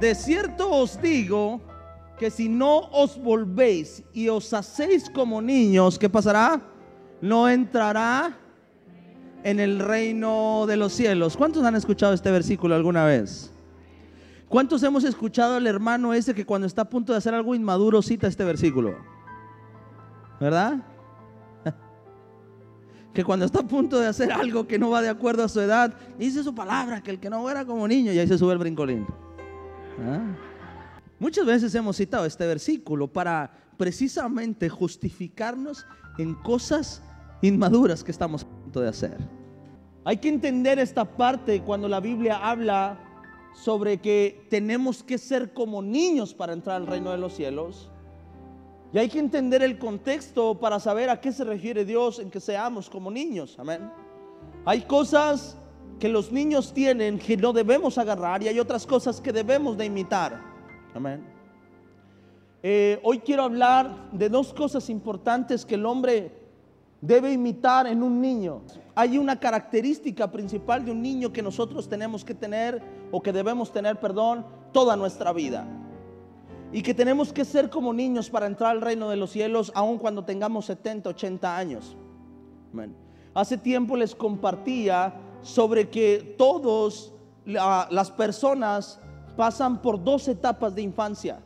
de cierto os digo que si no os volvéis y os hacéis como niños, ¿qué pasará? No entrará en el reino de los cielos. ¿Cuántos han escuchado este versículo alguna vez? ¿Cuántos hemos escuchado al hermano ese que cuando está a punto de hacer algo inmaduro cita este versículo? ¿Verdad? Que cuando está a punto de hacer algo que no va de acuerdo a su edad, dice su palabra, que el que no era como niño, y ahí se sube el brincolín. ¿Ah? Muchas veces hemos citado este versículo para precisamente justificarnos en cosas inmaduras que estamos a punto de hacer. Hay que entender esta parte cuando la Biblia habla sobre que tenemos que ser como niños para entrar al reino de los cielos. Y hay que entender el contexto para saber a qué se refiere Dios en que seamos como niños. Amén. Hay cosas que los niños tienen que no debemos agarrar y hay otras cosas que debemos de imitar. Amén. Eh, hoy quiero hablar de dos cosas importantes que el hombre debe imitar en un niño. Hay una característica principal de un niño que nosotros tenemos que tener o que debemos tener, perdón, toda nuestra vida y que tenemos que ser como niños para entrar al reino de los cielos, aun cuando tengamos 70, 80 años. Hace tiempo les compartía sobre que todos las personas pasan por dos etapas de infancia.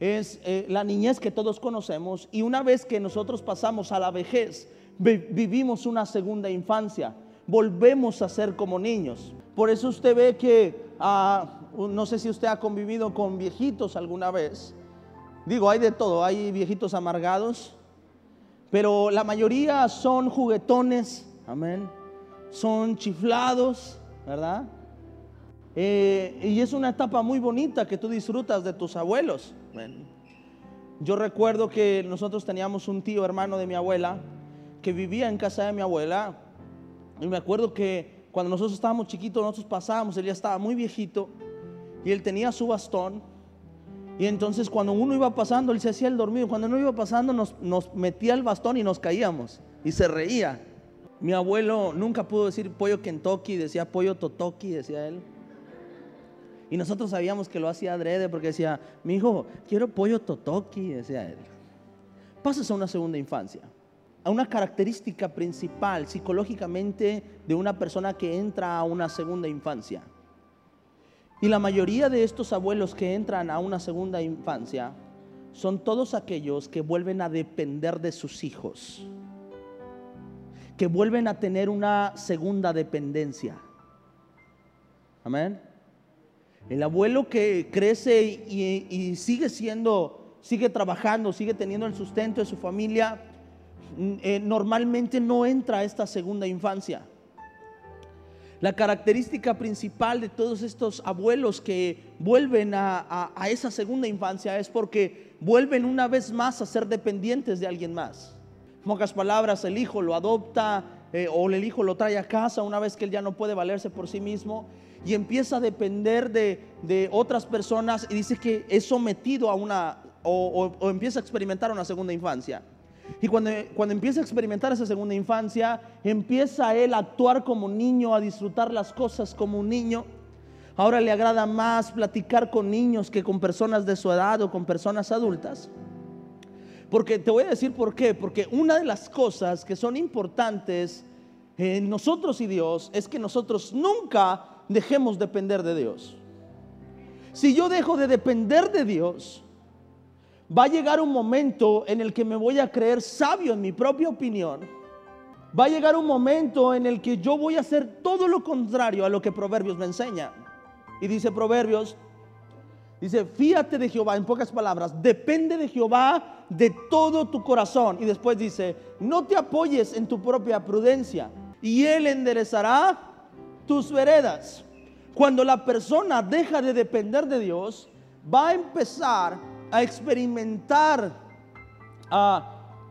Es eh, la niñez que todos conocemos y una vez que nosotros pasamos a la vejez, vivimos una segunda infancia, volvemos a ser como niños. Por eso usted ve que ah, no sé si usted ha convivido con viejitos alguna vez. Digo, hay de todo, hay viejitos amargados, pero la mayoría son juguetones, amén. Son chiflados, ¿verdad? Eh, y es una etapa muy bonita que tú disfrutas de tus abuelos. Yo recuerdo que nosotros teníamos un tío hermano de mi abuela que vivía en casa de mi abuela. Y me acuerdo que cuando nosotros estábamos chiquitos, nosotros pasábamos, él ya estaba muy viejito y él tenía su bastón. Y entonces cuando uno iba pasando, él se hacía el dormido. Cuando uno iba pasando, nos, nos metía el bastón y nos caíamos. Y se reía. Mi abuelo nunca pudo decir pollo Kentucky, decía pollo Totoki, decía él. Y nosotros sabíamos que lo hacía adrede porque decía, mi hijo, quiero pollo Totoki, decía él. Pasas a una segunda infancia, a una característica principal psicológicamente de una persona que entra a una segunda infancia. Y la mayoría de estos abuelos que entran a una segunda infancia son todos aquellos que vuelven a depender de sus hijos, que vuelven a tener una segunda dependencia. Amén. El abuelo que crece y, sigue siendo, sigue trabajando, sigue teniendo el sustento de su familia, mm, eh, normalmente no entra a esta segunda infancia. La característica principal de todos estos abuelos que vuelven a, esa segunda infancia es porque vuelven una vez más a ser dependientes de alguien más. En pocas palabras, el hijo lo adopta eh, o el hijo lo trae a casa una vez que él ya no puede valerse por sí mismo y empieza a depender de, otras personas y dice que es sometido a una o empieza a experimentar una segunda infancia. Y cuando, cuando empieza a experimentar esa segunda infancia, empieza él a actuar como niño, a disfrutar las cosas como un niño. Ahora le agrada más platicar con niños que con personas de su edad o con personas adultas. Porque te voy a decir por qué. Porque una de las cosas que son importantes en nosotros y Dios es que nosotros nunca dejemos depender de Dios. Si yo dejo de depender de Dios, va a llegar un momento en el que me voy a creer sabio en mi propia opinión. Va a llegar un momento en el que yo voy a hacer todo lo contrario a lo que Proverbios me enseña. Y dice Proverbios, dice, fíate de Jehová, en pocas palabras, depende de Jehová de todo tu corazón. Y después dice, no te apoyes en tu propia prudencia y Él enderezará tus veredas. Cuando la persona deja de depender de Dios, va a empezar a experimentar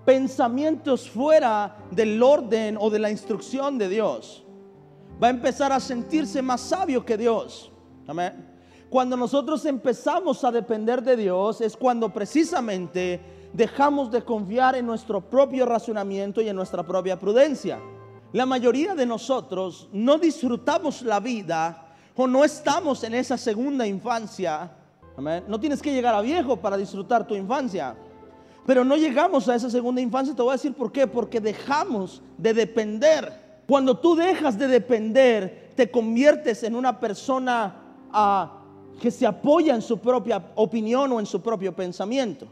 pensamientos fuera del orden o de la instrucción de Dios. Va a empezar a sentirse más sabio que Dios. Amén. Cuando nosotros empezamos a depender de Dios es cuando precisamente dejamos de confiar en nuestro propio razonamiento y en nuestra propia prudencia. La mayoría de nosotros no disfrutamos la vida o no estamos en esa segunda infancia. No tienes que llegar a viejo para disfrutar tu infancia. Pero no llegamos a esa segunda infancia, te voy a decir por qué, porque dejamos de depender. Cuando tú dejas de depender, te conviertes en una persona ah, que se apoya en su propia opinión o en su propio pensamiento.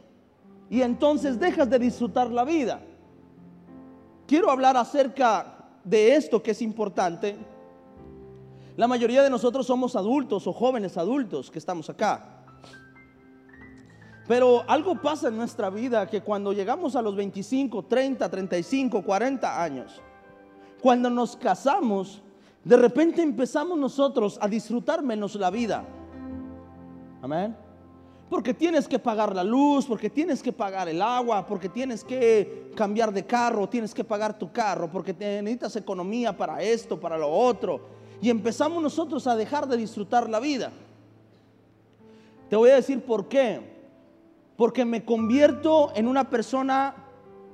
Y entonces dejas de disfrutar la vida. Quiero hablar acerca de esto que es importante. La mayoría de nosotros somos adultos o jóvenes adultos que estamos acá. Pero algo pasa en nuestra vida que cuando llegamos a los 25, 30, 35, 40 años, cuando nos casamos, de repente empezamos nosotros a disfrutar menos la vida. Amén. Porque tienes que pagar la luz, porque tienes que pagar el agua, porque tienes que cambiar de carro, tienes que pagar tu carro, porque necesitas economía para esto, para lo otro. Y empezamos nosotros a dejar de disfrutar la vida. Te voy a decir por qué porque me convierto en una persona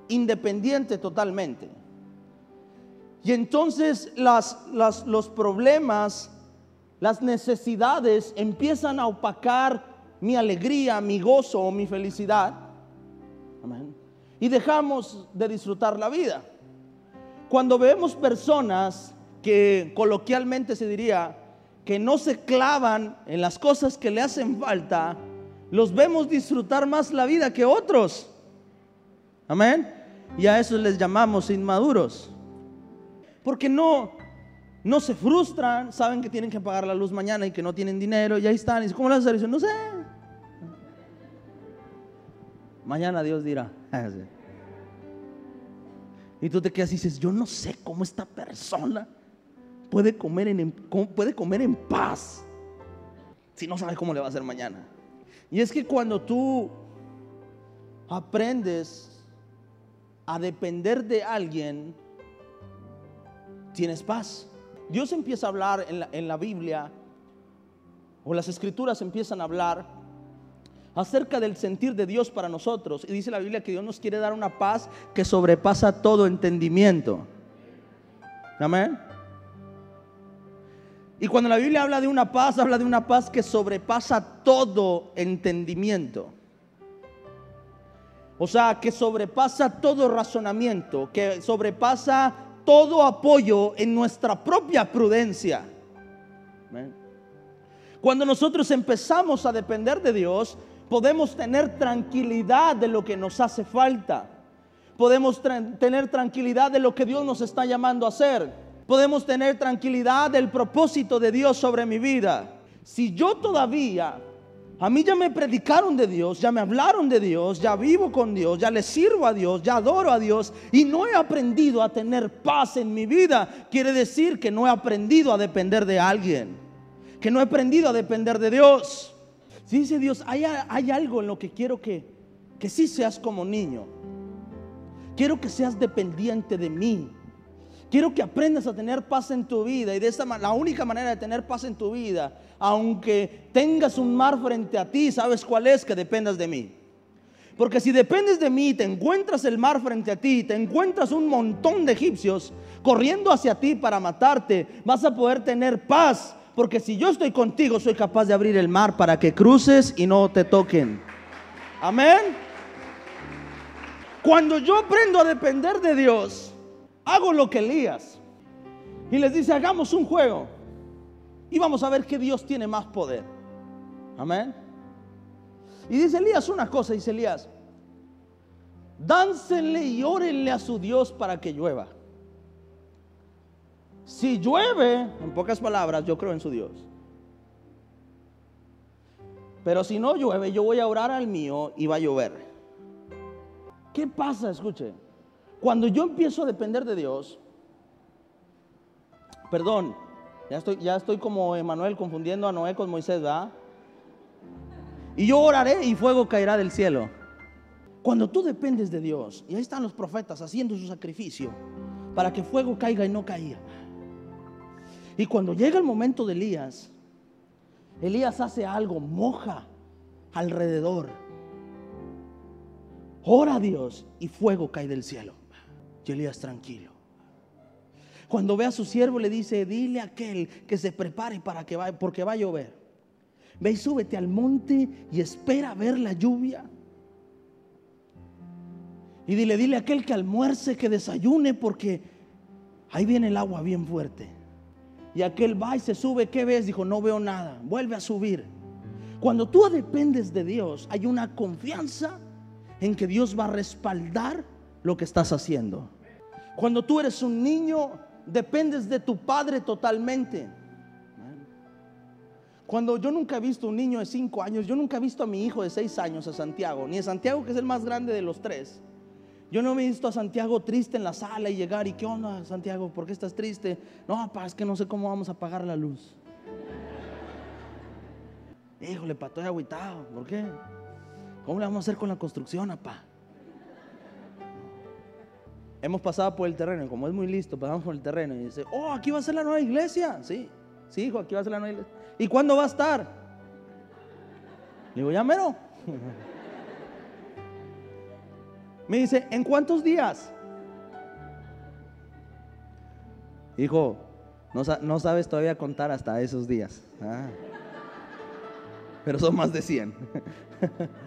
independiente totalmente. Y entonces los problemas, las necesidades empiezan a opacar mi alegría, mi gozo o mi felicidad. Y dejamos de disfrutar la vida. Cuando vemos personas que coloquialmente se diría que no se clavan en las cosas que le hacen falta, los vemos disfrutar más la vida que otros. Amén. Y a eso les llamamos inmaduros. Porque no, no se frustran, saben que tienen que pagar la luz mañana y que no tienen dinero, y ahí están. Y ¿cómo lo hacer? no sé. Mañana Dios dirá. Y tú te quedas y dices, yo no sé cómo esta persona puede comer en, puede comer en paz si no sabe cómo le va a hacer mañana. Y es que cuando tú aprendes a depender de alguien, tienes paz. Dios empieza a hablar en la, Biblia, o las escrituras empiezan a hablar acerca del sentir de Dios para nosotros. Y dice la Biblia que Dios nos quiere dar una paz que sobrepasa todo entendimiento. Amén. Y cuando la Biblia habla de una paz, habla de una paz que sobrepasa todo entendimiento. O sea, que sobrepasa todo razonamiento, que sobrepasa todo apoyo en nuestra propia prudencia. Cuando nosotros empezamos a depender de Dios, podemos tener tranquilidad de lo que nos hace falta. Podemos tener tranquilidad de lo que Dios nos está llamando a hacer podemos tener tranquilidad del propósito de Dios sobre mi vida. Si yo todavía, a mí ya me predicaron de Dios, ya me hablaron de Dios, ya vivo con Dios, ya le sirvo a Dios, ya adoro a Dios y no he aprendido a tener paz en mi vida, quiere decir que no he aprendido a depender de alguien, que no he aprendido a depender de Dios. Si dice Dios, hay, hay algo en lo que quiero que, que sí seas como niño. Quiero que seas dependiente de mí. Quiero que aprendas a tener paz en tu vida y de esta la única manera de tener paz en tu vida, aunque tengas un mar frente a ti, ¿sabes cuál es? Que dependas de mí. Porque si dependes de mí, te encuentras el mar frente a ti, te encuentras un montón de egipcios corriendo hacia ti para matarte, vas a poder tener paz. Porque si yo estoy contigo, soy capaz de abrir el mar para que cruces y no te toquen. Amén. Cuando yo aprendo a depender de Dios, hago lo que Elías. Y les dice, hagamos un juego. Y vamos a ver que Dios tiene más poder. Amén. Y dice Elías una cosa, dice Elías, dáncenle y órenle a su Dios para que llueva. Si llueve, en pocas palabras, yo creo en su Dios. Pero si no llueve, yo voy a orar al mío y va a llover. ¿Qué pasa? Escuche. Cuando yo empiezo a depender de Dios, perdón, ya estoy, ya estoy como Emanuel confundiendo a Noé con Moisés, ¿verdad? Y yo oraré y fuego caerá del cielo. Cuando tú dependes de Dios, y ahí están los profetas haciendo su sacrificio para que fuego caiga y no caía. Y cuando llega el momento de Elías, Elías hace algo, moja alrededor. Ora a Dios y fuego cae del cielo. Y Elías tranquilo. Cuando ve a su siervo le dice, dile a aquel que se prepare para que vaya, porque va a llover. Ve y súbete al monte y espera ver la lluvia. Y dile, dile a aquel que almuerce, que desayune, porque ahí viene el agua bien fuerte. Y aquel va y se sube, ¿qué ves? Dijo, no veo nada. Vuelve a subir. Cuando tú dependes de Dios, hay una confianza en que Dios va a respaldar lo que estás haciendo. Cuando tú eres un niño, dependes de tu padre totalmente. Cuando yo nunca he visto un niño de cinco años, yo nunca he visto a mi hijo de seis años, a Santiago, ni a Santiago que es el más grande de los tres. Yo no he visto a Santiago triste en la sala y llegar y qué onda, Santiago, ¿por qué estás triste? No, papá, es que no sé cómo vamos a apagar la luz. Híjole, pa, estoy agüitado. ¿Por qué? ¿Cómo le vamos a hacer con la construcción, papá? Hemos pasado por el terreno y como es muy listo, pasamos por el terreno y dice, oh, aquí va a ser la nueva iglesia. Sí, sí, hijo, aquí va a ser la nueva iglesia. ¿Y cuándo va a estar? Le digo, ya mero. Me dice, ¿en cuántos días? Hijo, no, sabes todavía contar hasta esos días. Ah. Pero son más de 100.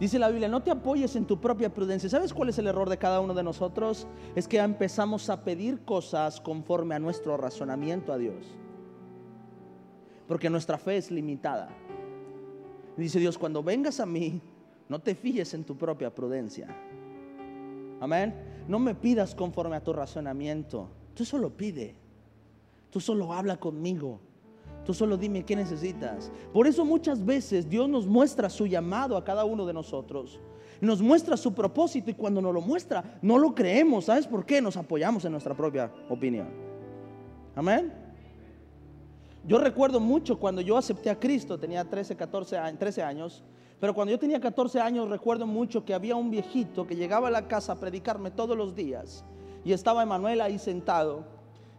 Dice la Biblia, no te apoyes en tu propia prudencia. ¿Sabes cuál es el error de cada uno de nosotros? Es que empezamos a pedir cosas conforme a nuestro razonamiento a Dios. Porque nuestra fe es limitada. Dice Dios, cuando vengas a mí, no te fijes en tu propia prudencia. Amén. No me pidas conforme a tu razonamiento. Tú solo pide. Tú solo habla conmigo. Tú solo dime qué necesitas. Por eso muchas veces Dios nos muestra su llamado a cada uno de nosotros. Nos muestra su propósito y cuando nos lo muestra no lo creemos. ¿Sabes por qué? Nos apoyamos en nuestra propia opinión. Amén. Yo recuerdo mucho cuando yo acepté a Cristo, tenía 13, 14 años, 13 años. Pero cuando yo tenía 14 años recuerdo mucho que había un viejito que llegaba a la casa a predicarme todos los días. Y estaba Emanuel ahí sentado.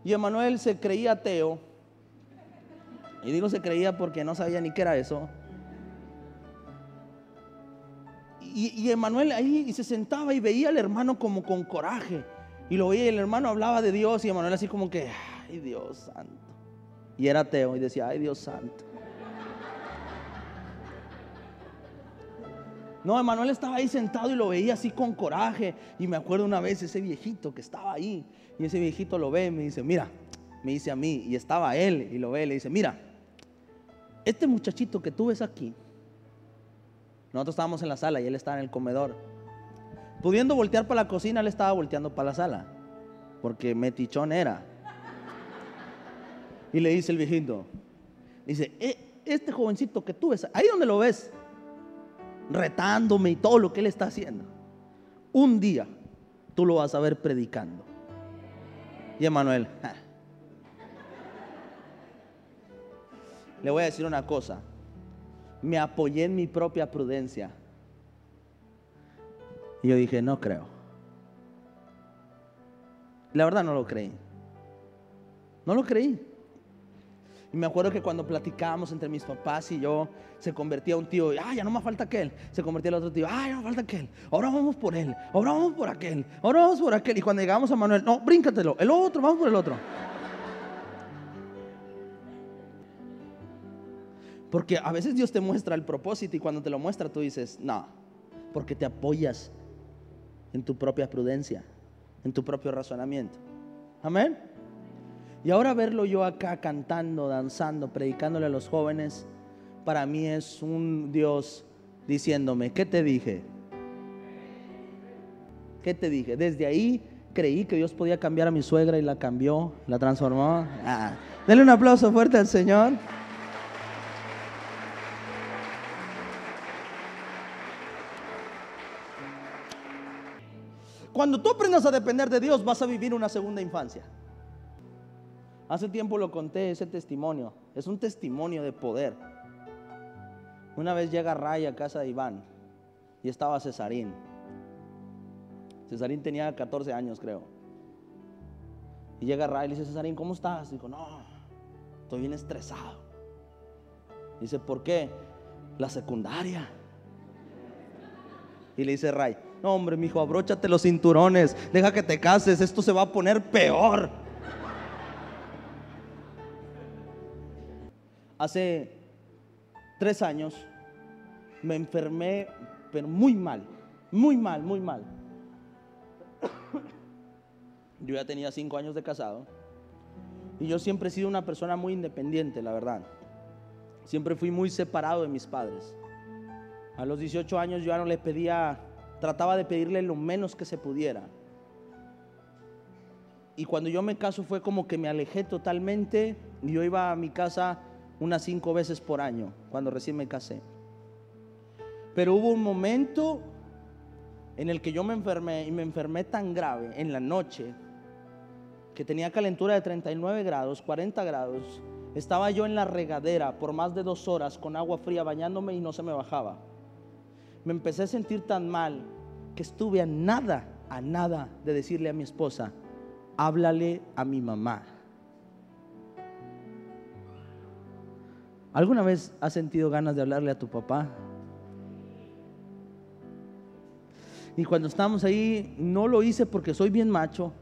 Y Emanuel se creía ateo. Y digo se creía porque no sabía ni qué era eso. Y, Emanuel ahí y se sentaba y veía al hermano como con coraje. Y lo veía y el hermano hablaba de Dios y Emanuel así como que, ay Dios santo. Y era ateo y decía, ay Dios santo. No, Emanuel estaba ahí sentado y lo veía así con coraje. Y me acuerdo una vez ese viejito que estaba ahí. Y ese viejito lo ve y me dice, mira, me dice a mí. Y estaba él y lo ve y le dice, mira, este muchachito que tú ves aquí. Nosotros estábamos en la sala y él estaba en el comedor. Pudiendo voltear para la cocina, él estaba volteando para la sala. Porque metichón era. Y le dice el viejito, dice, e, este jovencito que tú ves, ahí donde lo ves, retándome y todo lo que él está haciendo. Un día tú lo vas a ver predicando. Y Emanuel, le voy a decir una cosa. Me apoyé en mi propia prudencia. Y yo dije, no creo. La verdad no lo creí. No lo creí. Y me acuerdo que cuando platicábamos entre mis papás y yo, se convertía un tío, ah, ya no me falta aquel. Se convertía el otro tío, ah, ya no me falta aquel. Ahora vamos por él, ahora vamos por aquel, ahora vamos por aquel. Y cuando llegamos a Manuel, no, bríncatelo, el otro, vamos por el otro. Porque a veces Dios te muestra el propósito y cuando te lo muestra tú dices, no, porque te apoyas en tu propia prudencia, en tu propio razonamiento. Amén. Y ahora verlo yo acá cantando, danzando, predicándole a los jóvenes, para mí es un Dios diciéndome, ¿qué te dije? ¿Qué te dije? Desde ahí creí que Dios podía cambiar a mi suegra y la cambió, la transformó. Ah, denle un aplauso fuerte al Señor. A depender de Dios, vas a vivir una segunda infancia. Hace tiempo lo conté, ese testimonio. Es un testimonio de poder. Una vez llega Ray a casa de Iván y estaba Cesarín. Cesarín tenía 14 años, creo. Y llega Ray y le dice, Cesarín, ¿cómo estás? Dijo, no, estoy bien estresado. Dice, ¿por qué? La secundaria. Y le dice Ray, No, hombre, mi hijo, abróchate los cinturones, deja que te cases, esto se va a poner peor. Hace tres años me enfermé, pero muy mal, muy mal, muy mal. Yo ya tenía cinco años de casado y yo siempre he sido una persona muy independiente, la verdad. Siempre fui muy separado de mis padres. A los 18 años yo ya no le pedía, trataba de pedirle lo menos que se pudiera. Y cuando yo me caso fue como que me alejé totalmente. Y yo iba a mi casa unas cinco veces por año, cuando recién me casé. Pero hubo un momento en el que yo me enfermé y me enfermé tan grave en la noche que tenía calentura de 39 grados, 40 grados. Estaba yo en la regadera por más de dos horas con agua fría bañándome y no se me bajaba. Me empecé a sentir tan mal que estuve a nada, a nada de decirle a mi esposa, háblale a mi mamá. ¿Alguna vez has sentido ganas de hablarle a tu papá? Y cuando estábamos ahí, no lo hice porque soy bien macho.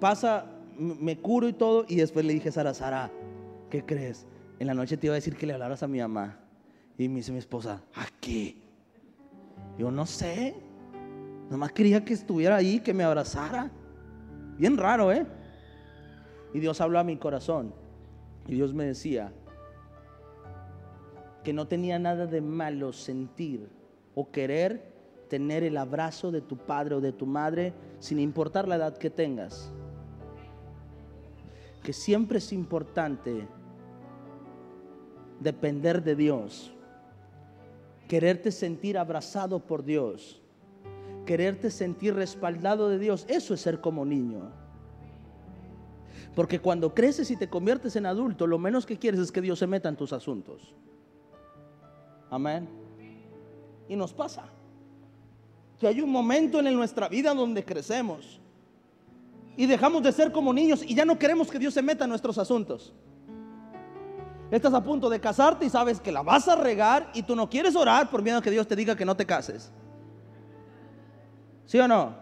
Pasa, me curo y todo, y después le dije a Sara, Sara, ¿qué crees? En la noche te iba a decir que le hablaras a mi mamá. Y me dice mi esposa, ¿a qué? Yo no sé. Nomás quería que estuviera ahí, que me abrazara. Bien raro, ¿eh? Y Dios habló a mi corazón. Y Dios me decía que no tenía nada de malo sentir o querer tener el abrazo de tu padre o de tu madre sin importar la edad que tengas. Que siempre es importante depender de Dios. Quererte sentir abrazado por Dios. Quererte sentir respaldado de Dios. Eso es ser como niño. Porque cuando creces y te conviertes en adulto, lo menos que quieres es que Dios se meta en tus asuntos. Amén. Y nos pasa. Que hay un momento en nuestra vida donde crecemos y dejamos de ser como niños y ya no queremos que Dios se meta en nuestros asuntos. Estás a punto de casarte y sabes que la vas a regar y tú no quieres orar por miedo a que Dios te diga que no te cases. ¿Sí o no?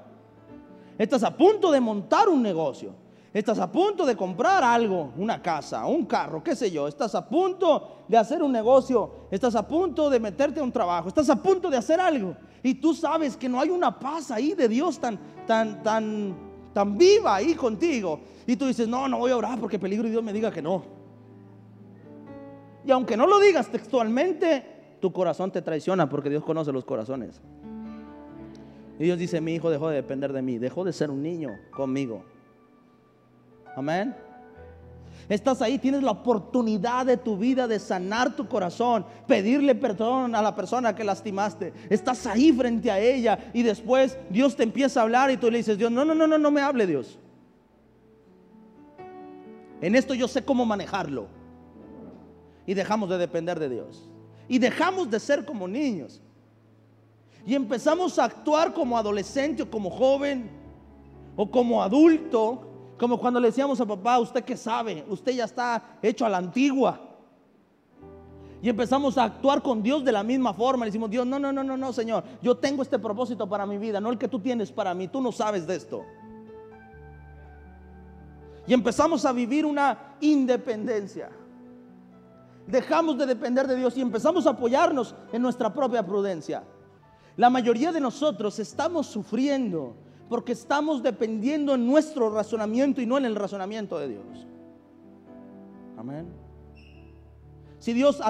Estás a punto de montar un negocio Estás a punto de comprar algo, una casa, un carro, qué sé yo. Estás a punto de hacer un negocio. Estás a punto de meterte a un trabajo. Estás a punto de hacer algo. Y tú sabes que no hay una paz ahí de Dios tan, tan, tan, tan viva ahí contigo. Y tú dices, no, no voy a orar porque peligro y Dios me diga que no. Y aunque no lo digas textualmente, tu corazón te traiciona porque Dios conoce los corazones. Y Dios dice, mi hijo dejó de depender de mí, dejó de ser un niño conmigo. Amén. Estás ahí, tienes la oportunidad de tu vida de sanar tu corazón, pedirle perdón a la persona que lastimaste. Estás ahí frente a ella y después Dios te empieza a hablar y tú le dices, Dios, no, no, no, no, no me hable Dios. En esto yo sé cómo manejarlo. Y dejamos de depender de Dios. Y dejamos de ser como niños. Y empezamos a actuar como adolescente o como joven o como adulto como cuando le decíamos a papá, usted que sabe, usted ya está hecho a la antigua. Y empezamos a actuar con Dios de la misma forma. Le decimos, Dios, no, no, no, no, no, Señor. Yo tengo este propósito para mi vida, no el que tú tienes para mí. Tú no sabes de esto. Y empezamos a vivir una independencia. Dejamos de depender de Dios y empezamos a apoyarnos en nuestra propia prudencia. La mayoría de nosotros estamos sufriendo porque estamos dependiendo en nuestro razonamiento y no en el razonamiento de Dios. Amén. Si Dios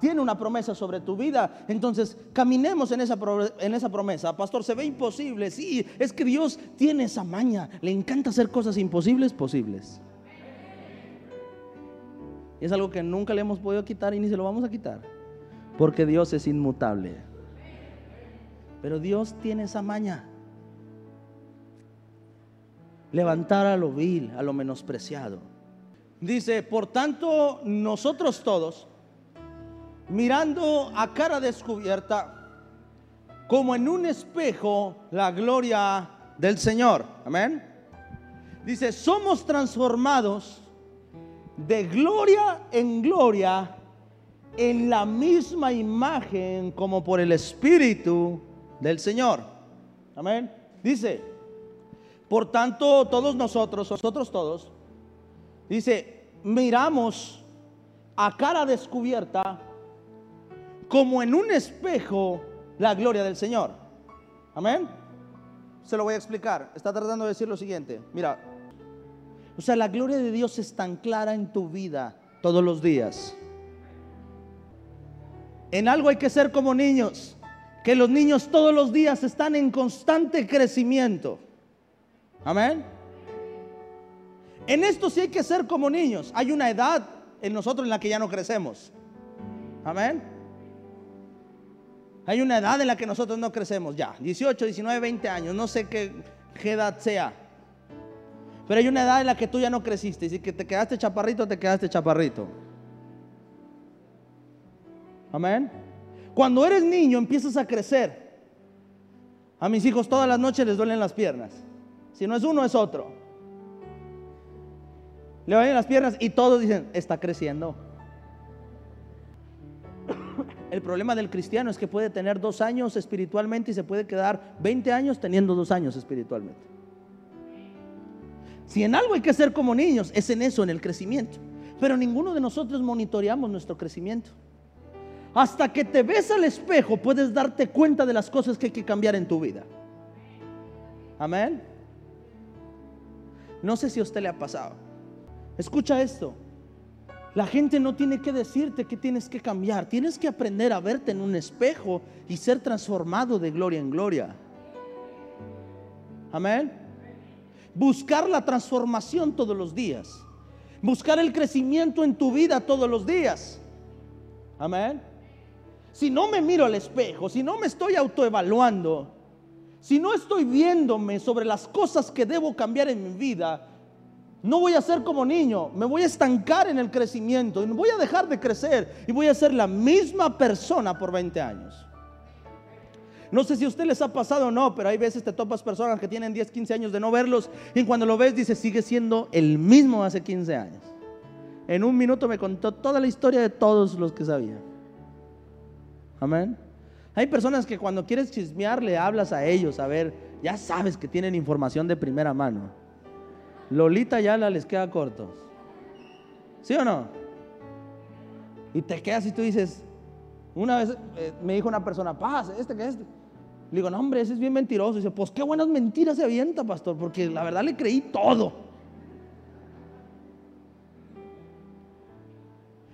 tiene una promesa sobre tu vida, entonces caminemos en esa, en esa promesa. Pastor, se ve imposible. Sí, es que Dios tiene esa maña. Le encanta hacer cosas imposibles posibles. Es algo que nunca le hemos podido quitar y ni se lo vamos a quitar. Porque Dios es inmutable. Pero Dios tiene esa maña levantar a lo vil, a lo menospreciado. Dice, por tanto, nosotros todos, mirando a cara descubierta, como en un espejo, la gloria del Señor. Amén. Dice, somos transformados de gloria en gloria en la misma imagen como por el Espíritu del Señor. Amén. Dice, por tanto, todos nosotros, nosotros todos, dice, miramos a cara descubierta como en un espejo la gloria del Señor. Amén. Se lo voy a explicar. Está tratando de decir lo siguiente. Mira, o sea, la gloria de Dios es tan clara en tu vida todos los días. En algo hay que ser como niños, que los niños todos los días están en constante crecimiento. Amén. En esto sí hay que ser como niños. Hay una edad en nosotros en la que ya no crecemos. Amén. Hay una edad en la que nosotros no crecemos ya. 18, 19, 20 años. No sé qué, edad sea. Pero hay una edad en la que tú ya no creciste. Y si te quedaste chaparrito, te quedaste chaparrito. Amén. Cuando eres niño empiezas a crecer. A mis hijos todas las noches les duelen las piernas. Si no es uno, es otro. Le duelen las piernas y todos dicen, está creciendo. El problema del cristiano es que puede tener dos años espiritualmente y se puede quedar 20 años teniendo dos años espiritualmente. Si en algo hay que ser como niños, es en eso, en el crecimiento. Pero ninguno de nosotros monitoreamos nuestro crecimiento. Hasta que te ves al espejo puedes darte cuenta de las cosas que hay que cambiar en tu vida. Amén. No sé si a usted le ha pasado. Escucha esto. La gente no tiene que decirte que tienes que cambiar. Tienes que aprender a verte en un espejo y ser transformado de gloria en gloria. Amén. Buscar la transformación todos los días. Buscar el crecimiento en tu vida todos los días. Amén. Si no me miro al espejo, si no me estoy autoevaluando, si no estoy viéndome sobre las cosas que debo cambiar en mi vida, no voy a ser como niño, me voy a estancar en el crecimiento y voy a dejar de crecer y voy a ser la misma persona por 20 años. No sé si a usted les ha pasado o no, pero hay veces te topas personas que tienen 10, 15 años de no verlos y cuando lo ves dice sigue siendo el mismo hace 15 años. En un minuto me contó toda la historia de todos los que sabía. Amén. Hay personas que cuando quieres chismear le hablas a ellos, a ver, ya sabes que tienen información de primera mano. Lolita ya la les queda corto. ¿Sí o no? Y te quedas y tú dices, una vez eh, me dijo una persona, paz, este que este. Le digo, no, hombre, ese es bien mentiroso. Y dice, pues qué buenas mentiras se avienta, pastor, porque la verdad le creí todo.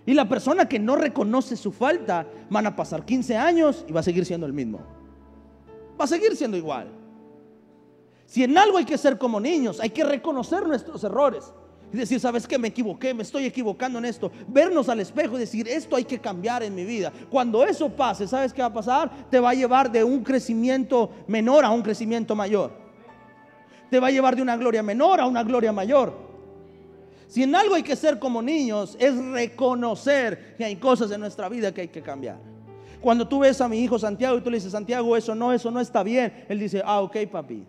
Y la persona que no reconoce su falta, van a pasar 15 años y va a seguir siendo el mismo. Va a seguir siendo igual. Si en algo hay que ser como niños, hay que reconocer nuestros errores. Y decir, ¿sabes qué? Me equivoqué, me estoy equivocando en esto. Vernos al espejo y decir, esto hay que cambiar en mi vida. Cuando eso pase, ¿sabes qué va a pasar? Te va a llevar de un crecimiento menor a un crecimiento mayor. Te va a llevar de una gloria menor a una gloria mayor. Si en algo hay que ser como niños, es reconocer que hay cosas en nuestra vida que hay que cambiar. Cuando tú ves a mi hijo Santiago y tú le dices, Santiago, eso no, eso no está bien. Él dice, ah, ok, papi.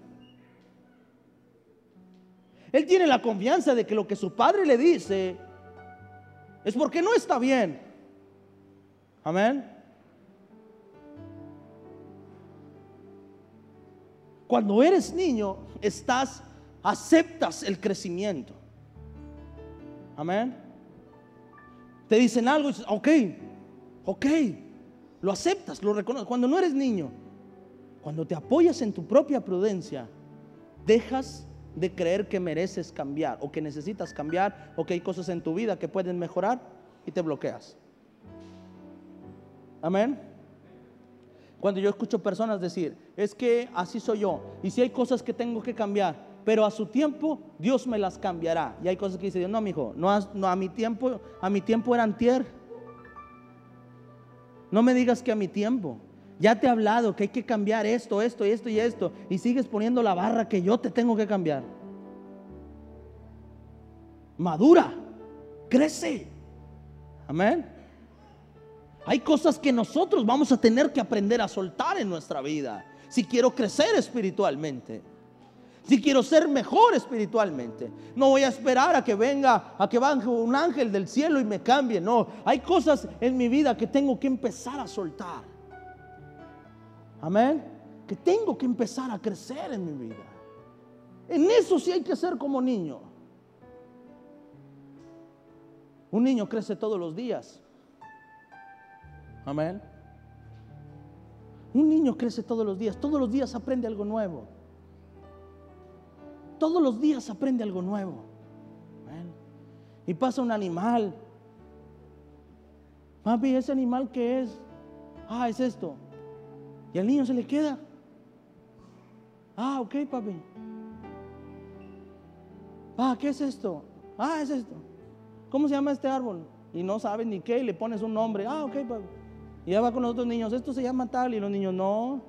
Él tiene la confianza de que lo que su padre le dice es porque no está bien. Amén. Cuando eres niño, estás, aceptas el crecimiento. Amén. Te dicen algo y dices, ok, ok, lo aceptas, lo reconoces. Cuando no eres niño, cuando te apoyas en tu propia prudencia, dejas de creer que mereces cambiar o que necesitas cambiar o que hay cosas en tu vida que pueden mejorar y te bloqueas. Amén. Cuando yo escucho personas decir, es que así soy yo y si hay cosas que tengo que cambiar, pero a su tiempo Dios me las cambiará. Y hay cosas que dice Dios, no, mi hijo, no, no a mi tiempo, a mi tiempo era antier. No me digas que a mi tiempo. Ya te he hablado que hay que cambiar esto, esto, esto y esto. Y sigues poniendo la barra que yo te tengo que cambiar. Madura, crece. Amén. Hay cosas que nosotros vamos a tener que aprender a soltar en nuestra vida si quiero crecer espiritualmente. Si quiero ser mejor espiritualmente, no voy a esperar a que venga, a que venga un ángel del cielo y me cambie. No, hay cosas en mi vida que tengo que empezar a soltar. Amén. Que tengo que empezar a crecer en mi vida. En eso sí hay que ser como niño. Un niño crece todos los días. Amén. Un niño crece todos los días. Todos los días aprende algo nuevo. Todos los días aprende algo nuevo. Y pasa un animal. Papi, ese animal que es. Ah, es esto. Y al niño se le queda. Ah, ok, papi. Ah, ¿qué es esto? Ah, es esto. ¿Cómo se llama este árbol? Y no sabe ni qué y le pones un nombre. Ah, ok, papi. Y ya va con los otros niños. Esto se llama tal y los niños no.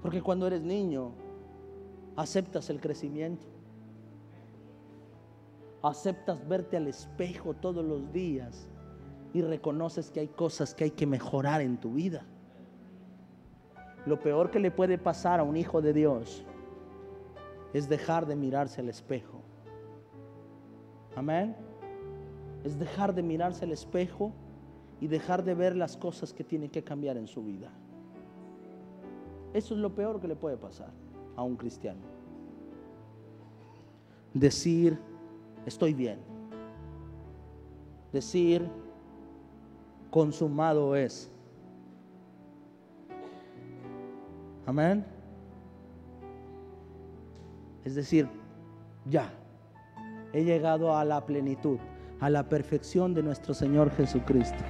Porque cuando eres niño, aceptas el crecimiento. Aceptas verte al espejo todos los días y reconoces que hay cosas que hay que mejorar en tu vida. Lo peor que le puede pasar a un hijo de Dios es dejar de mirarse al espejo. Amén. Es dejar de mirarse al espejo y dejar de ver las cosas que tiene que cambiar en su vida. Eso es lo peor que le puede pasar a un cristiano. Decir, estoy bien. Decir, consumado es. Amén. Es decir, ya, he llegado a la plenitud, a la perfección de nuestro Señor Jesucristo.